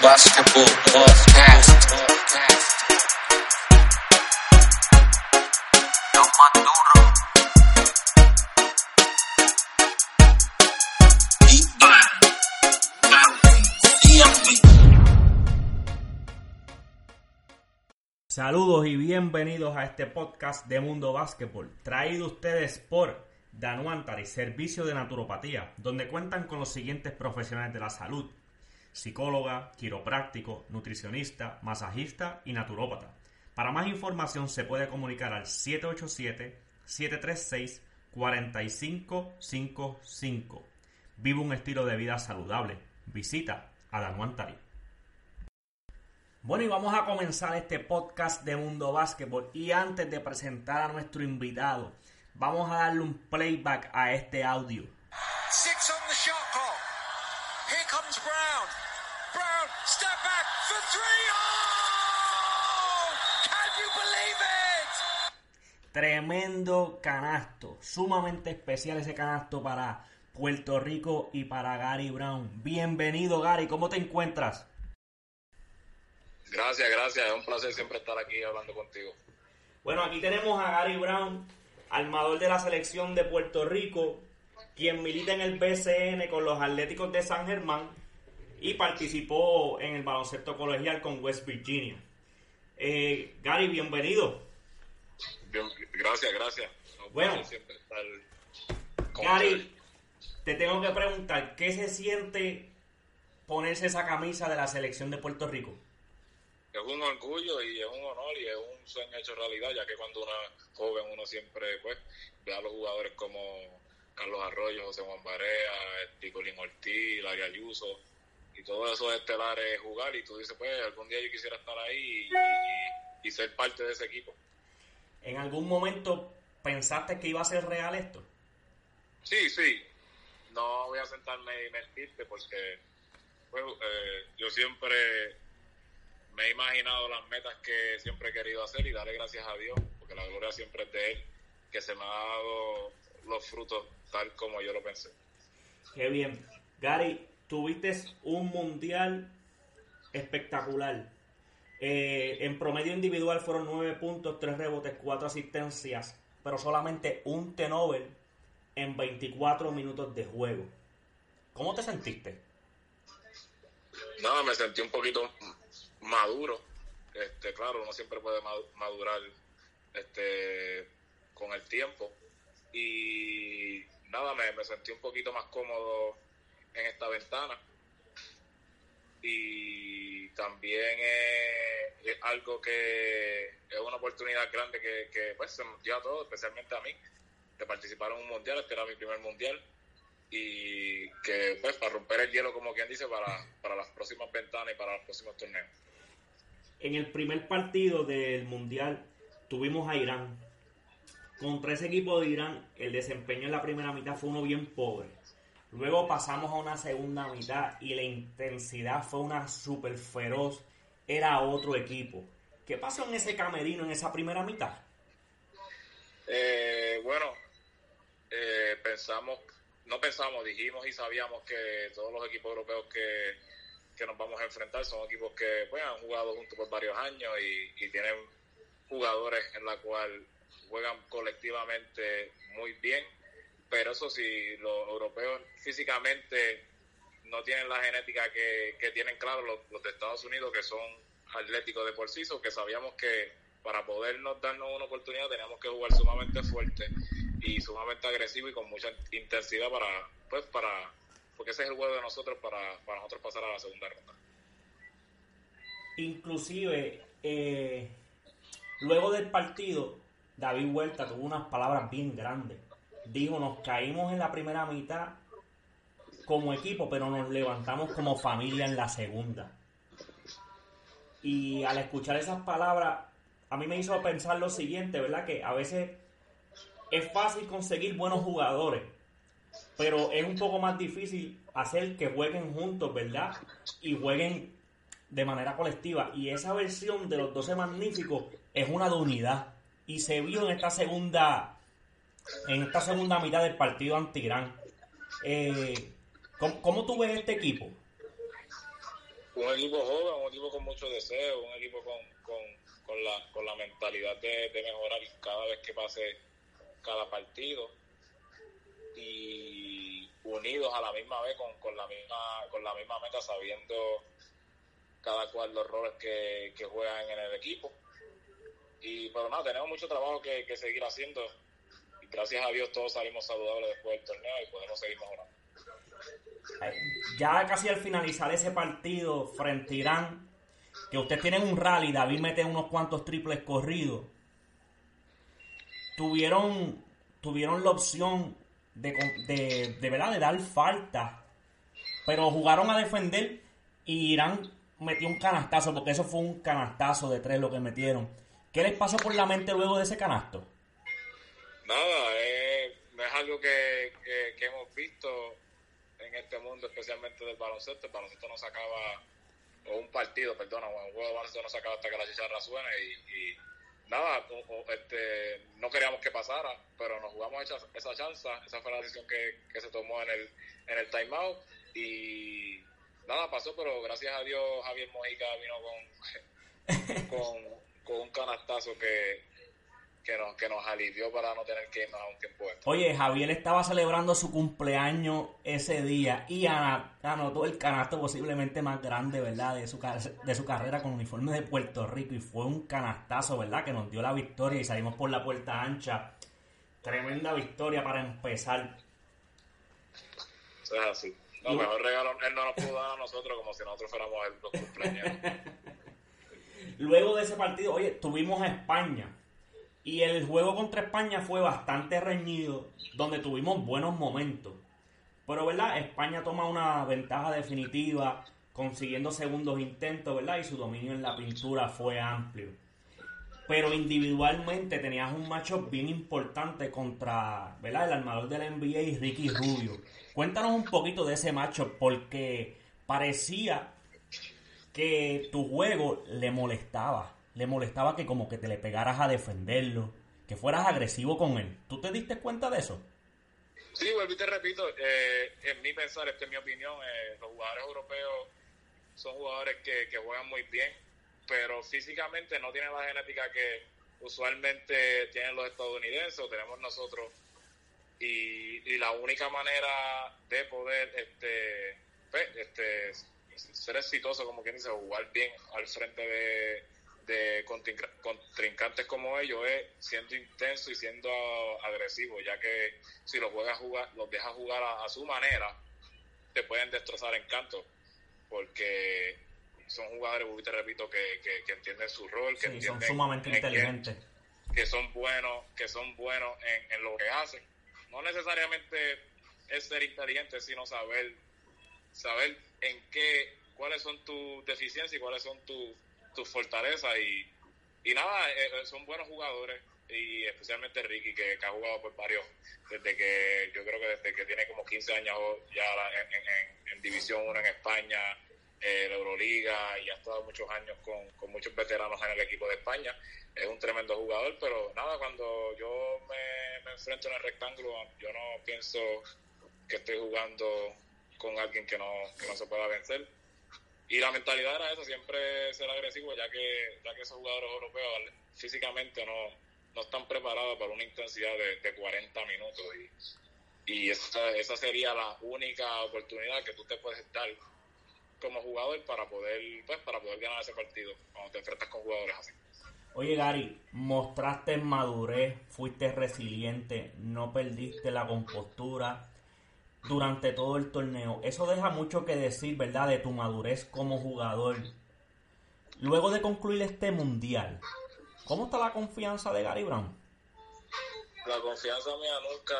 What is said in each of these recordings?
Basketball Podcast. Saludos y bienvenidos a este podcast de Mundo Básquetbol, traído ustedes por Danuantari, Servicio de Naturopatía, donde cuentan con los siguientes profesionales de la salud: psicóloga, quiropráctico, nutricionista, masajista y naturópata. Para más información se puede comunicar al 787-736-4555. Vive un estilo de vida saludable. Visita a Danuantari. Bueno, y vamos a comenzar este podcast de Mundo Básquetbol. Y antes de presentar a nuestro invitado, vamos a darle un playback a este audio. Tremendo canasto, sumamente especial ese canasto para Puerto Rico y para Gary Brown. Bienvenido, Gary, ¿cómo te encuentras? Gracias, gracias. Es un placer siempre estar aquí hablando contigo. Bueno, aquí tenemos a Gary Brown, armador de la selección de Puerto Rico, quien milita en el BCN con los Atléticos de San Germán y participó en el baloncesto colegial con West Virginia. Eh, Gary, bienvenido. Gracias, gracias. Bueno. siempre estar Gary, te tengo que preguntar, ¿qué se siente ponerse esa camisa de la selección de Puerto Rico? Es un orgullo y es un honor y es un sueño hecho realidad, ya que cuando uno es joven uno siempre pues ve a los jugadores como Carlos Arroyo, José Juan Barea, Ticolín Ortiz, Larry Ayuso y todos esos estelares jugar y tú dices pues algún día yo quisiera estar ahí y, y- y ser parte de ese equipo. ¿En algún momento pensaste que iba a ser real esto? Sí, sí. No voy a sentarme y mentirte porque pues, eh, yo siempre me he imaginado las metas que siempre he querido hacer y darle gracias a Dios, porque la gloria siempre es de Él, que se me ha dado los frutos tal como yo lo pensé. Qué bien. Gary, tuviste un mundial espectacular. Eh, en promedio individual fueron 9 puntos, 3 rebotes, 4 asistencias, pero solamente un tenover en 24 minutos de juego. ¿Cómo te sentiste? Nada, me sentí un poquito maduro. Este, claro, uno siempre puede ma- madurar este, con el tiempo. Y nada, me, me sentí un poquito más cómodo en esta ventana. Y también es, es algo que es una oportunidad grande que, que pues, se nos dio a todos, especialmente a mí, de participar en un mundial. Este era mi primer mundial y que pues para romper el hielo como quien dice para, para las próximas ventanas y para los próximos torneos. En el primer partido del mundial tuvimos a Irán. Contra ese equipo de Irán, el desempeño en la primera mitad fue uno bien pobre. Luego pasamos a una segunda mitad y la intensidad fue una super feroz. Era otro equipo. ¿Qué pasó en ese camerino en esa primera mitad? Eh, bueno, eh, pensamos, no pensamos, dijimos y sabíamos que todos los equipos europeos que, que nos vamos a enfrentar son equipos que pues, han jugado juntos por varios años y, y tienen jugadores en la cual juegan colectivamente muy bien, pero eso sí, los europeos físicamente no tienen la genética que, que tienen claro los, de Estados Unidos, que son atléticos de por sí, so que sabíamos que para podernos darnos una oportunidad teníamos que jugar sumamente fuerte y sumamente agresivo y con mucha intensidad para, pues para, porque ese es el juego de nosotros para, para nosotros pasar a la segunda ronda. Inclusive, eh, luego del partido, David Huerta tuvo unas palabras bien grandes. Dijo, nos caímos en la primera mitad como equipo, pero nos levantamos como familia en la segunda. Y al escuchar esas palabras, a mí me hizo pensar lo siguiente, ¿verdad? Que a veces es fácil conseguir buenos jugadores, pero es un poco más difícil hacer que jueguen juntos, ¿verdad? Y jueguen de manera colectiva. Y esa versión de los 12 magníficos es una de unidad. Y se vio en esta segunda en esta segunda mitad del partido anti Irán. Eh, ¿cómo, cómo tú ves este equipo? un equipo joven, un equipo con mucho deseo, un equipo con, con, con la, con la mentalidad de, de mejorar cada vez que pase cada partido. Y unidos a la misma vez con, con la misma con la misma meta sabiendo cada cual los roles que, que juegan en el equipo. Y pero nada tenemos mucho trabajo que, que seguir haciendo. Y gracias a Dios todos salimos saludables después del torneo y podemos seguir mejorando Ya casi al finalizar ese partido frente a Irán, que ustedes tienen un rally, David mete unos cuantos triples corridos, tuvieron, tuvieron la opción de, de, de, ¿verdad? de dar falta, pero jugaron a defender y Irán metió un canastazo, porque eso fue un canastazo de tres lo que metieron. ¿Qué les pasó por la mente luego de ese canasto? nada eh, es algo que, que hemos visto en este mundo especialmente del baloncesto. El baloncesto no se acaba o un partido, perdona, un juego de baloncesto no se acaba hasta que la chicharra suene y, nada, o, este, no queríamos que pasara, pero nos jugamos esa, esa chance, esa fue la decisión que, que se tomó en el, en el timeout y nada, pasó, pero gracias a Dios Javier Mojica vino con, con, con un canastazo que, que, nos, que nos alivió para no tener que irnos a un tiempo extra. Oye, Javier estaba celebrando su cumpleaños ese día y anotó el canasto posiblemente más grande, ¿verdad? De su, de su carrera con uniforme de Puerto Rico y fue un canastazo, ¿verdad? Que nos dio la victoria y salimos por la puerta ancha. Tremenda victoria para empezar. Eso es así. No, mejor regalo él no nos pudo dar a nosotros como si nosotros fuéramos el, los cumpleaños. Luego de ese partido, oye, tuvimos a España. Y el juego contra España fue bastante reñido, donde tuvimos buenos momentos. Pero, ¿verdad? España toma una ventaja definitiva, consiguiendo segundos intentos, ¿verdad? Y su dominio en la pintura fue amplio. Pero individualmente tenías un macho bien importante contra, ¿verdad? El armador de la NBA, Ricky Rubio. Cuéntanos un poquito de ese macho, porque parecía que tu juego le molestaba. Le molestaba que como que te le pegaras a defenderlo, que fueras agresivo con él. ¿Tú te diste cuenta de eso? Sí, vuelvo y te repito, eh, en mi pensar, esta es mi opinión, eh, los jugadores europeos son jugadores que, juegan muy bien, pero físicamente no tienen la genética que usualmente tienen los estadounidenses o tenemos nosotros. Y, y la única manera de poder este, pues, este, ser exitoso, como quien dice, jugar bien al frente de, de contrinca- contrincantes como ellos es siendo intenso y siendo agresivo, ya que si los juegas jugar, los dejas jugar a, a su manera, te pueden destrozar en canto, porque son jugadores, te repito, que, que, que entienden su rol, que Sí, son entienden sumamente en qué- inteligentes. que son buenos, que son buenos en, en lo que hacen. No necesariamente es ser inteligente, sino saber, saber en qué, cuáles son tus deficiencias y cuáles son tus tus fortalezas y, y nada, eh, eh, son buenos jugadores y especialmente Ricky que, ha jugado por varios, desde que yo creo que desde que tiene como 15 años ya en, en- División 1 en España, eh, Euroliga y ha estado muchos años con, con muchos veteranos en el equipo de España. Es un tremendo jugador, pero nada, cuando yo me, me enfrento en el rectángulo, yo no pienso que estoy jugando con alguien que no, que no se pueda vencer. Y la mentalidad era esa, siempre ser agresivo, ya que, ya que esos jugadores europeos físicamente no, no están preparados para una intensidad de, de 40 minutos. Y, y esa, esa sería la única oportunidad que tú te puedes dar como jugador para poder, pues, para poder ganar ese partido cuando te enfrentas con jugadores así. Oye, Gary, mostraste madurez, fuiste resiliente, no perdiste la compostura durante todo el torneo. Eso deja mucho que decir, ¿verdad?, de tu madurez como jugador. Luego de concluir este mundial, ¿cómo está la confianza de Gary Brown? La confianza mía nunca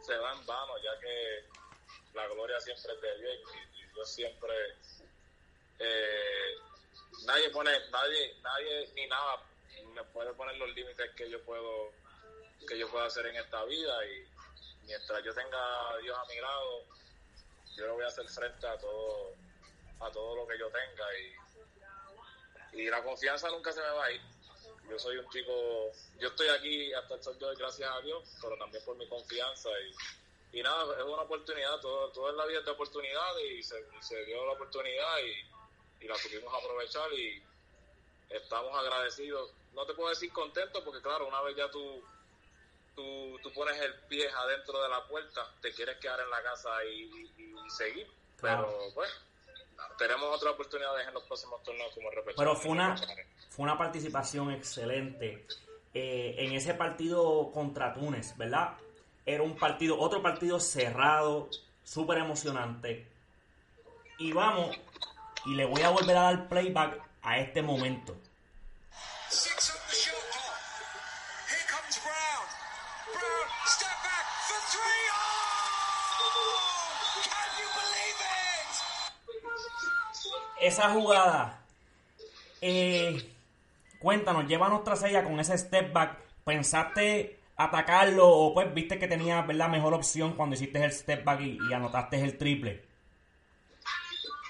se va en vano, ya que la gloria siempre es de Dios y, y yo siempre eh, nadie pone nadie nadie ni nada me puede poner los límites que yo puedo que yo puedo hacer en esta vida y mientras yo tenga a Dios a mi lado yo le voy a hacer frente a todo a todo lo que yo tenga y, y la confianza nunca se me va a ir yo soy un chico, yo estoy aquí hasta el sol de gracias a Dios, pero también por mi confianza y, y nada, es una oportunidad, todo, todo en la vida es de oportunidades y se, se dio la oportunidad y la supimos aprovechar y estamos agradecidos. No te puedo decir contentos porque claro, una vez ya tú, tú, tú pones el pie adentro de la puerta, te quieres quedar en la casa y, y- y seguir. Claro. Pero pues tenemos otras oportunidades en los próximos torneos como repechaje. Pero fue una, fue una participación excelente eh, en ese partido contra Túnez, ¿verdad? Era un partido, otro partido cerrado, súper emocionante. Y vamos, y le voy a volver a dar playback a este momento. Esa jugada, eh, cuéntanos, llévanos tras ella con ese step back. ¿Pensaste atacarlo o pues viste que tenía ¿verdad? mejor opción cuando hiciste el step back y, y anotaste el triple?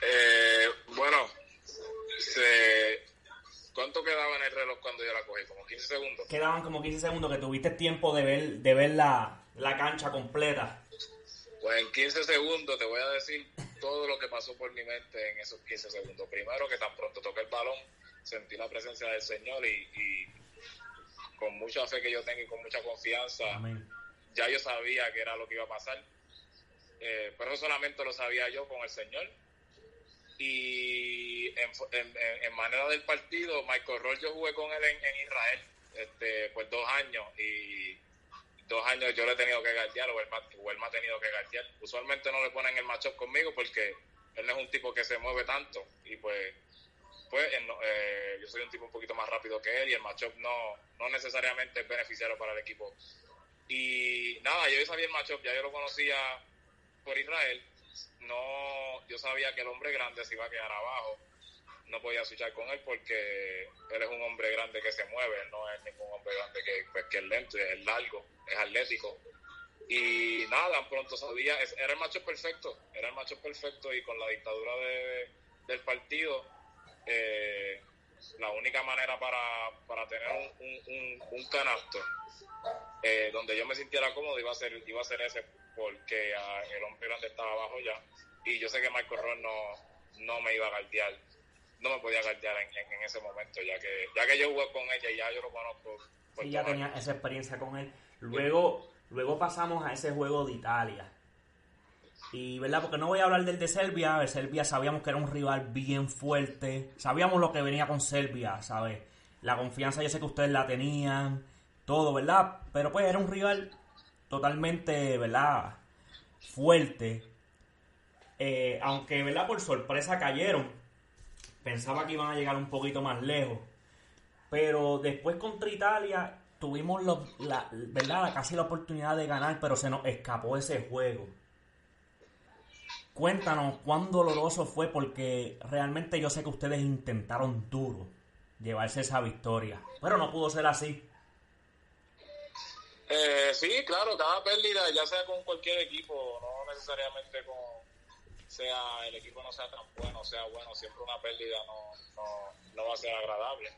Eh, bueno, se- ¿cuánto quedaba en el reloj cuando yo la cogí? Como 15 segundos. Quedaban como 15 segundos que tuviste tiempo de ver, de ver la, la cancha completa. Pues en 15 segundos te voy a decir todo lo que pasó por mi mente en esos 15 segundos. Primero que tan pronto toqué el balón, sentí la presencia del Señor y, y con mucha fe que yo tengo y con mucha confianza, Amén. ya yo sabía que era lo que iba a pasar. Eh, pero solamente lo sabía yo con el Señor. Y en, en- en- manera del partido, Michael Roll yo jugué con él en, en Israel este, por dos años y dos años yo le he tenido que guardiar o él, o él me ha tenido que guardiar. Usualmente no le ponen el matchup conmigo porque él no es un tipo que se mueve tanto y pues pues eh, yo soy un tipo un poquito más rápido que él y el matchup no, no necesariamente es beneficiario para el equipo. Y nada, yo ya sabía el matchup, ya yo lo conocía por Israel. No, yo sabía que el hombre grande se iba a quedar abajo. No podía luchar con él porque él es un hombre grande que se mueve, no es ningún hombre grande que, pues, que es lento, es largo, es atlético. Y nada, pronto sabía, era el macho perfecto, era el macho perfecto y con la dictadura de- del partido, eh, la única manera para, para tener un, un, canasto eh, donde yo me sintiera cómodo iba a ser, iba a ser ese porque el hombre grande estaba abajo ya y yo sé que Michael Roll no, no me iba a guardiar, no me podía guardiar en, en- en ese momento ya que ya que yo jugué con ella y ya yo lo conozco. por Sí, ya tenía años. esa experiencia con él. Luego, luego pasamos a ese juego de Italia. Y, ¿verdad? Porque no voy a hablar del de Serbia. De Serbia sabíamos que era un rival bien fuerte. Sabíamos lo que venía con Serbia, ¿sabes? La confianza yo sé que ustedes la tenían. Todo, ¿verdad? Pero pues era un rival totalmente, ¿verdad? Fuerte. Eh, aunque, ¿verdad? Por sorpresa cayeron. Pensaba que iban a llegar un poquito más lejos. Pero después contra Italia tuvimos la, ¿verdad? casi la oportunidad de ganar, pero se nos escapó ese juego. Cuéntanos cuán doloroso fue porque realmente yo sé que ustedes intentaron duro llevarse esa victoria, pero no pudo ser así. Eh, sí, claro, cada pérdida, ya sea con cualquier equipo, no necesariamente con sea el equipo no sea tan bueno, sea bueno, siempre una pérdida no, no, no va a ser agradable.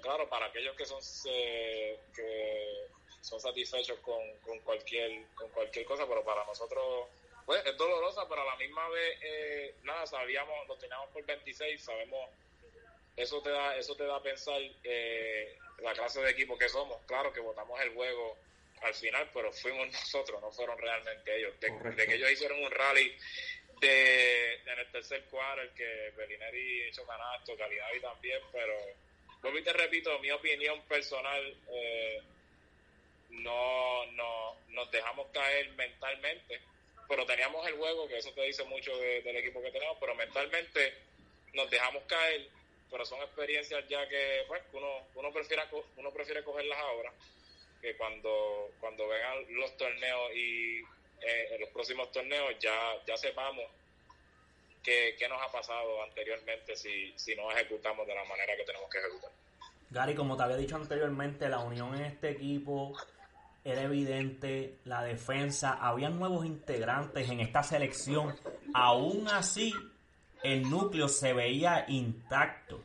Claro, para aquellos que son eh, que son satisfechos con, con cualquier con cualquier cosa, pero para nosotros pues es dolorosa, pero a la misma vez eh, nada, sabíamos, lo teníamos por 26, sabemos eso te da eso te da a pensar eh, la clase de equipo que somos. Claro que votamos el juego al final pero fuimos nosotros no fueron realmente ellos. De, de que ellos hicieron un rally de en el tercer quarter que Bellinelli hizo canasto Calidad y también pero vuelvo y te repito mi opinión personal eh, no, no nos dejamos caer mentalmente pero teníamos el juego que eso te dice mucho de- del equipo que tenemos pero mentalmente nos dejamos caer pero son experiencias ya que pues uno uno prefiere uno prefiere cogerlas ahora que cuando cuando vengan los torneos y eh, en los próximos torneos ya ya sepamos qué, qué nos ha pasado anteriormente si, si no ejecutamos de la manera que tenemos que ejecutar. Gary, como te había dicho anteriormente, la unión en este equipo era evidente, la defensa, había nuevos integrantes en esta selección, aún así el núcleo se veía intacto.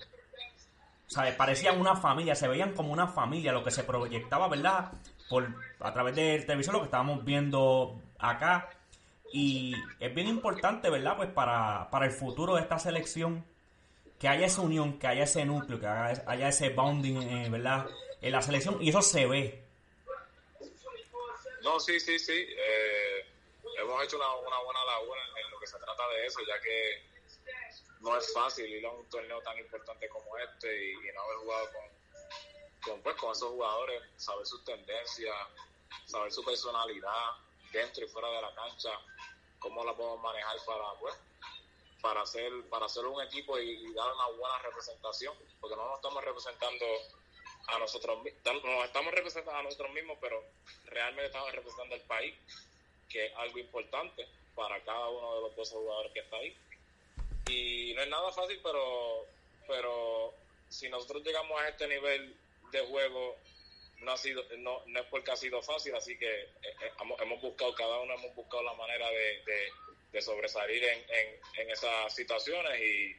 Sea, parecían una familia, se veían como una familia, lo que se proyectaba, ¿verdad? Por, a través del televisor, lo que estábamos viendo acá. Y es bien importante, ¿verdad? Pues para, para el futuro de esta selección. que haya esa unión, que haya ese núcleo, que haya, haya ese bonding, eh, ¿verdad? En la selección, y eso se ve. No, sí, sí, sí. Eh, hemos hecho una, buena labor en, lo que se trata de eso, ya que no es fácil ir a un torneo tan importante como este y, no haber jugado con, pues, con esos jugadores, saber sus tendencias, saber su personalidad dentro y fuera de la cancha, cómo la podemos manejar para, pues, para hacer, para hacer un equipo y, y dar una buena representación, porque no nos estamos representando a nosotros mi- tam- nos estamos representando a nosotros mismos, pero realmente estamos representando al país, que es algo importante para cada uno de los 12 jugadores que está ahí. Y no es nada fácil, pero, pero si nosotros llegamos a este nivel de juego, no ha sido, no, no es porque ha sido fácil, así que eh, eh, hemos, hemos buscado, cada uno hemos buscado la manera de, de, de sobresalir en, en, en esas situaciones y,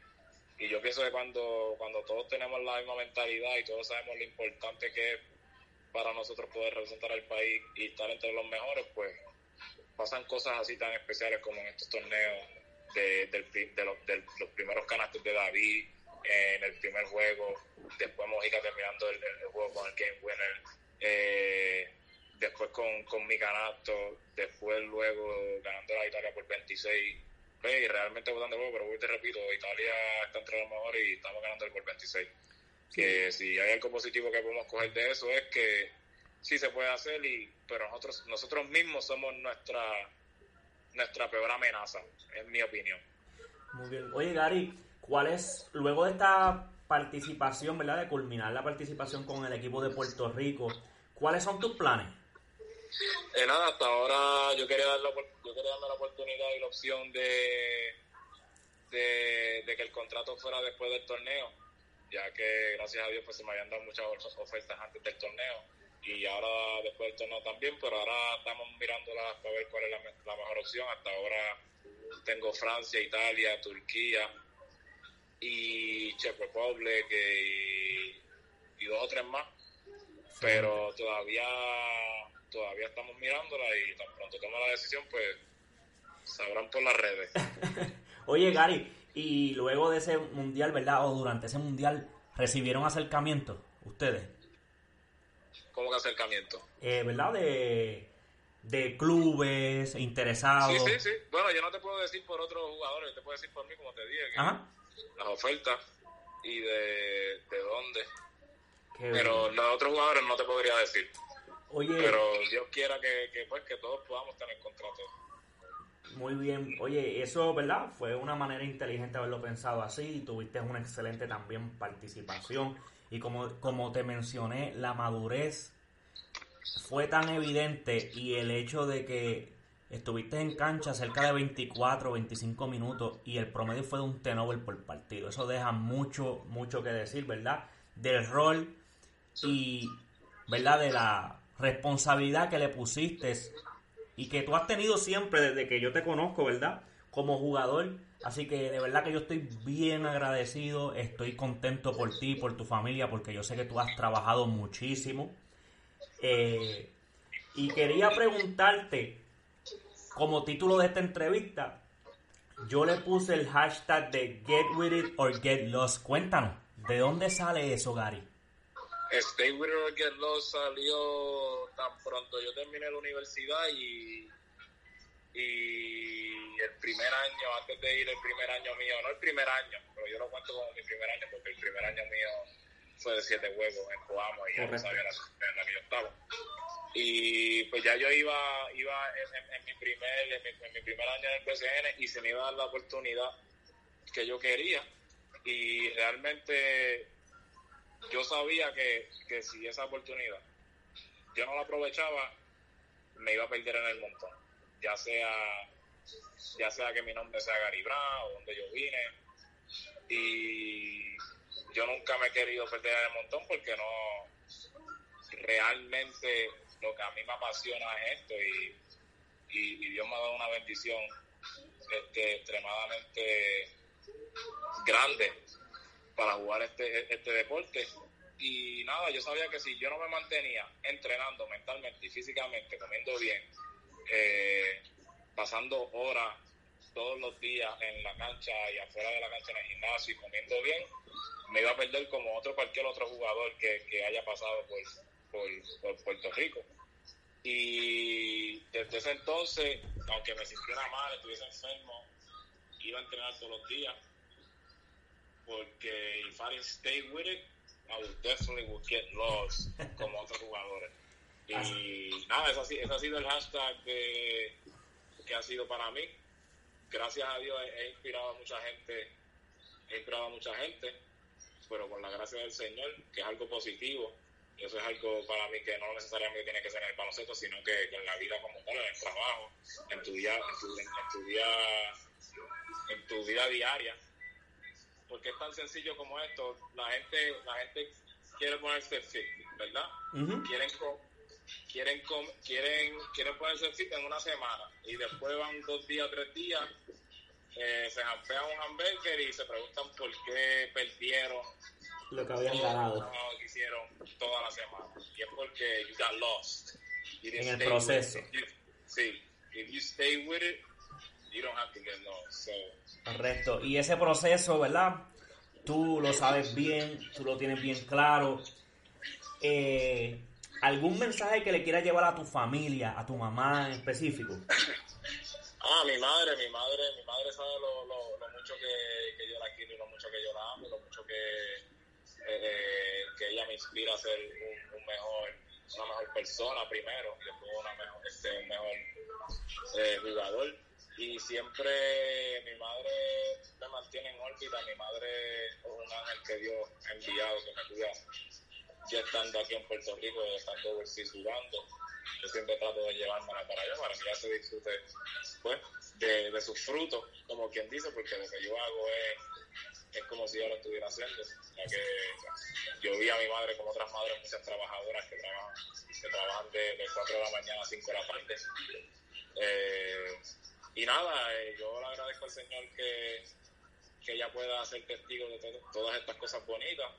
y yo pienso que cuando, cuando todos tenemos la misma mentalidad y todos sabemos lo importante que es para nosotros poder representar al país y estar entre los mejores, pues pasan cosas así tan especiales como en estos torneos de, del de los, los primeros canastos de David en el primer juego, después Mojica terminando el, juego con el game winner, eh, después con, con mi canasto, después luego ganando a Italia por 26 pues, y realmente votando el juego, pero te repito, Italia está entre los mejores y estamos ganando el por 26. Que si hay algo positivo que podemos coger de eso es que sí se puede hacer, y pero nosotros nosotros mismos somos nuestra nuestra peor amenaza, es mi opinión. Muy bien. Oye, Gary, ¿cuál es, luego de esta participación, ¿verdad? De culminar la participación con el equipo de Puerto Rico, ¿cuáles son tus planes? Eh, nada, hasta ahora yo quería, dar yo quería darme la oportunidad y la opción de, de, que el contrato fuera después del torneo, ya que gracias a Dios pues se me habían dado muchas of- ofertas antes del torneo y ahora después del torneo también, pero ahora estamos mirándolas para ver cuál es la, la mejor opción. Hasta ahora tengo Francia, Italia, Turquía y Czech Republic y, y dos o tres más pero todavía todavía estamos mirándola y tan pronto tome la decisión pues sabrán por las redes Oye, Gary, y luego de ese mundial, ¿verdad? O durante ese mundial, ¿recibieron acercamiento ustedes? ¿cómo que acercamiento? Eh, ¿Verdad? De, de clubes interesados. sí, sí, sí, bueno yo no te puedo decir por otros jugadores, te puedo decir por mí como te dije que Ajá. Las ofertas y de, de dónde Qué pero bien. los otros jugadores no te podría decir Oye, pero Dios quiera que, que, pues que todos podamos tener contratos muy bien. Oye, eso, ¿verdad? Fue una manera inteligente haberlo pensado así. Tuviste una excelente también participación. Y como, como te mencioné, la madurez fue tan evidente y el hecho de que estuviste en cancha cerca de 24, 25 minutos y el promedio fue de un tenover por partido. Eso deja mucho, mucho que decir, ¿verdad? Del rol y, ¿verdad? De la responsabilidad que le pusiste y que tú has tenido siempre desde que yo te conozco, ¿verdad? Como jugador. Así que de verdad que yo estoy bien agradecido, estoy contento por ti, por tu familia, porque yo sé que tú has trabajado muchísimo. Eh, y quería preguntarte, como título de esta entrevista, yo le puse el hashtag de Get With It or Get Lost. Cuéntanos, ¿de dónde sale eso, Gary? Stay With It or Get Lost salió tan pronto yo terminé la universidad y, y el primer año, antes de ir el primer año mío, no el primer año, pero yo lo cuento como mi primer año porque el primer año mío fue de siete juegos en Coamo y ya no sabía la, en la que yo estaba. Y pues ya yo iba iba en, mi primer en mi, en mi primer año en el PCN y se me iba a dar la oportunidad que yo quería y realmente yo sabía que, que si esa oportunidad yo no la aprovechaba, me iba a perder en el montón. Ya sea, ya sea que mi nombre sea Gary Brown o donde yo vine. Y yo nunca me he querido perder en el montón porque no realmente lo que a mí me apasiona es esto y, y, Dios me ha dado una bendición este, extremadamente grande para jugar este, este deporte. Y nada, yo sabía que si yo no me mantenía entrenando mentalmente y físicamente, comiendo bien, eh, pasando horas todos los días en la cancha y afuera de la cancha en el gimnasio y comiendo bien, me iba a perder como otro cualquier otro jugador que, que haya pasado por, por, por Puerto Rico. Y desde ese entonces, aunque me sintiera mal, estuviese enfermo, iba a entrenar todos los días. Porque if I didn't stay with it, I would definitely would get lost como otros jugadores. Y nada, ese, ese ha sido el hashtag de, que ha sido para mí. Gracias a Dios he, he inspirado a mucha gente, he inspirado a mucha gente, pero con la gracia del Señor, que es algo positivo, y eso es algo para mí que no necesariamente tiene que ser en el baloncesto, sino que, que en la vida como tal, en el trabajo, en tu día, en tu, en tu día, en tu vida diaria. Porque es tan sencillo como esto, la gente, la gente quiere ponerse fit, ¿verdad? Ujú. quieren co- quieren com- quieren quieren ponerse fit en una semana y después van dos días tres días eh, se jampean un hamburger y se preguntan por qué perdieron Lo que habían ganado. trabajo que hicieron toda la semana y es porque you got lost You En el proceso. You- sí if you stay with it you don't have to get lost so Correcto. Y ese proceso, ¿verdad? Tú lo sabes bien, tú lo tienes bien claro. Eh, ¿Algún mensaje que le quieras llevar a tu familia, a tu mamá en específico? Ah, mi madre, mi madre, mi madre sabe lo, lo, lo mucho que, que yo la quiero y lo mucho que yo la amo, y lo mucho que, eh, que ella me inspira a ser un, mejor, una mejor persona primero, y después una mejor, este, un mejor eh, jugador. Y siempre mi madre me mantiene en órbita, mi madre es un ángel que Dios ha enviado, que me cuida ya estando aquí en Puerto Rico, ya estando overseas jugando. Yo siempre trato de llevármela para allá, para que ella se disfrute pues, de sus frutos, como quien dice, porque lo que yo hago es, es como si yo lo estuviera haciendo. Ya que yo vi a mi madre como otras madres, muchas trabajadoras que trabajan, que trabajan de, de 4 de la mañana a 5 de la tarde. Eh, y nada, eh, yo le agradezco al Señor que, que ella pueda ser testigo de to- todas estas cosas bonitas.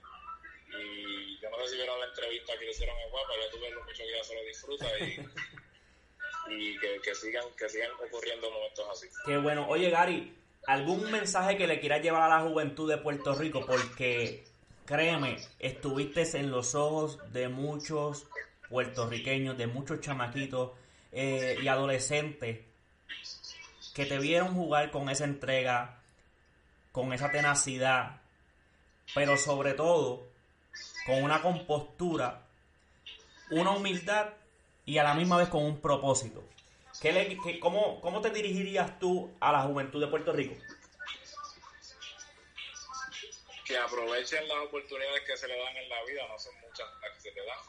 Y yo no sé si vieron la entrevista que le hicieron en Guapa, ya tuve lo mucho que ella se lo disfruta y, y que, que sigan que sigan ocurriendo momentos así. Qué bueno. Oye, Gary, ¿algún mensaje que le quieras llevar a la juventud de Puerto Rico? Porque, créeme, estuviste en los ojos de muchos puertorriqueños, de muchos chamaquitos eh, y adolescentes que te vieron jugar con esa entrega, con esa tenacidad, pero sobre todo con una compostura, una humildad y a la misma vez con un propósito. ¿Qué le- cómo, ¿Cómo te dirigirías tú a la juventud de Puerto Rico? Que aprovechen las oportunidades que se le dan en la vida, no son muchas las que se te dan.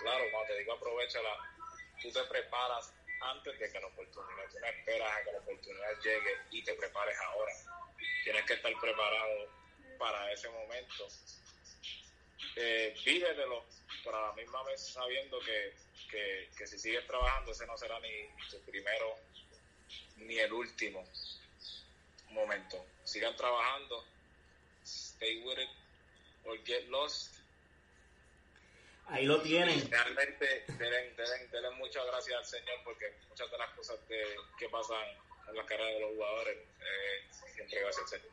Claro, cuando te digo aprovechala, tú te preparas antes de que la oportunidad, tú no esperas a que la oportunidad llegue y te prepares ahora. Tienes que estar preparado para ese momento. Eh, vívetelo, pero a la misma vez sabiendo que, que, que si sigues trabajando, ese no será ni, tu primero ni el último momento. Sigan trabajando, stay with it or get lost. Ahí lo tienen. Realmente deben, deben, denle muchas gracias al Señor porque muchas de las cosas de- que pasan en la carrera de los jugadores eh, siempre gracias al Señor.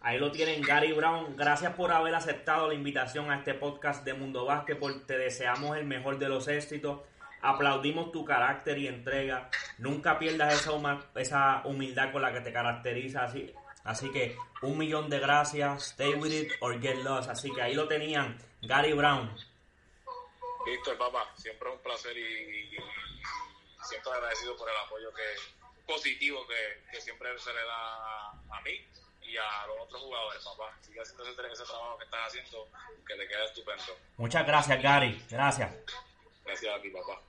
Ahí lo tienen, Gary Brown. Gracias por haber aceptado la invitación a este podcast de Mundo Básquetbol. Te deseamos el mejor de los éxitos. Aplaudimos tu carácter y entrega. Nunca pierdas esa, huma- esa humildad con la que te caracteriza. Así, así que un millón de gracias. Stay with it or get lost. Así que ahí lo tenían, Gary Brown. Víctor, papá, siempre un placer y, y- y siempre agradecido por el apoyo que positivo que, que siempre se le da a mí y a los otros jugadores, papá. Sigue haciendo ese, ese trabajo que estás haciendo, que te queda estupendo. Muchas gracias, Gary. Gracias. Gracias a ti, papá.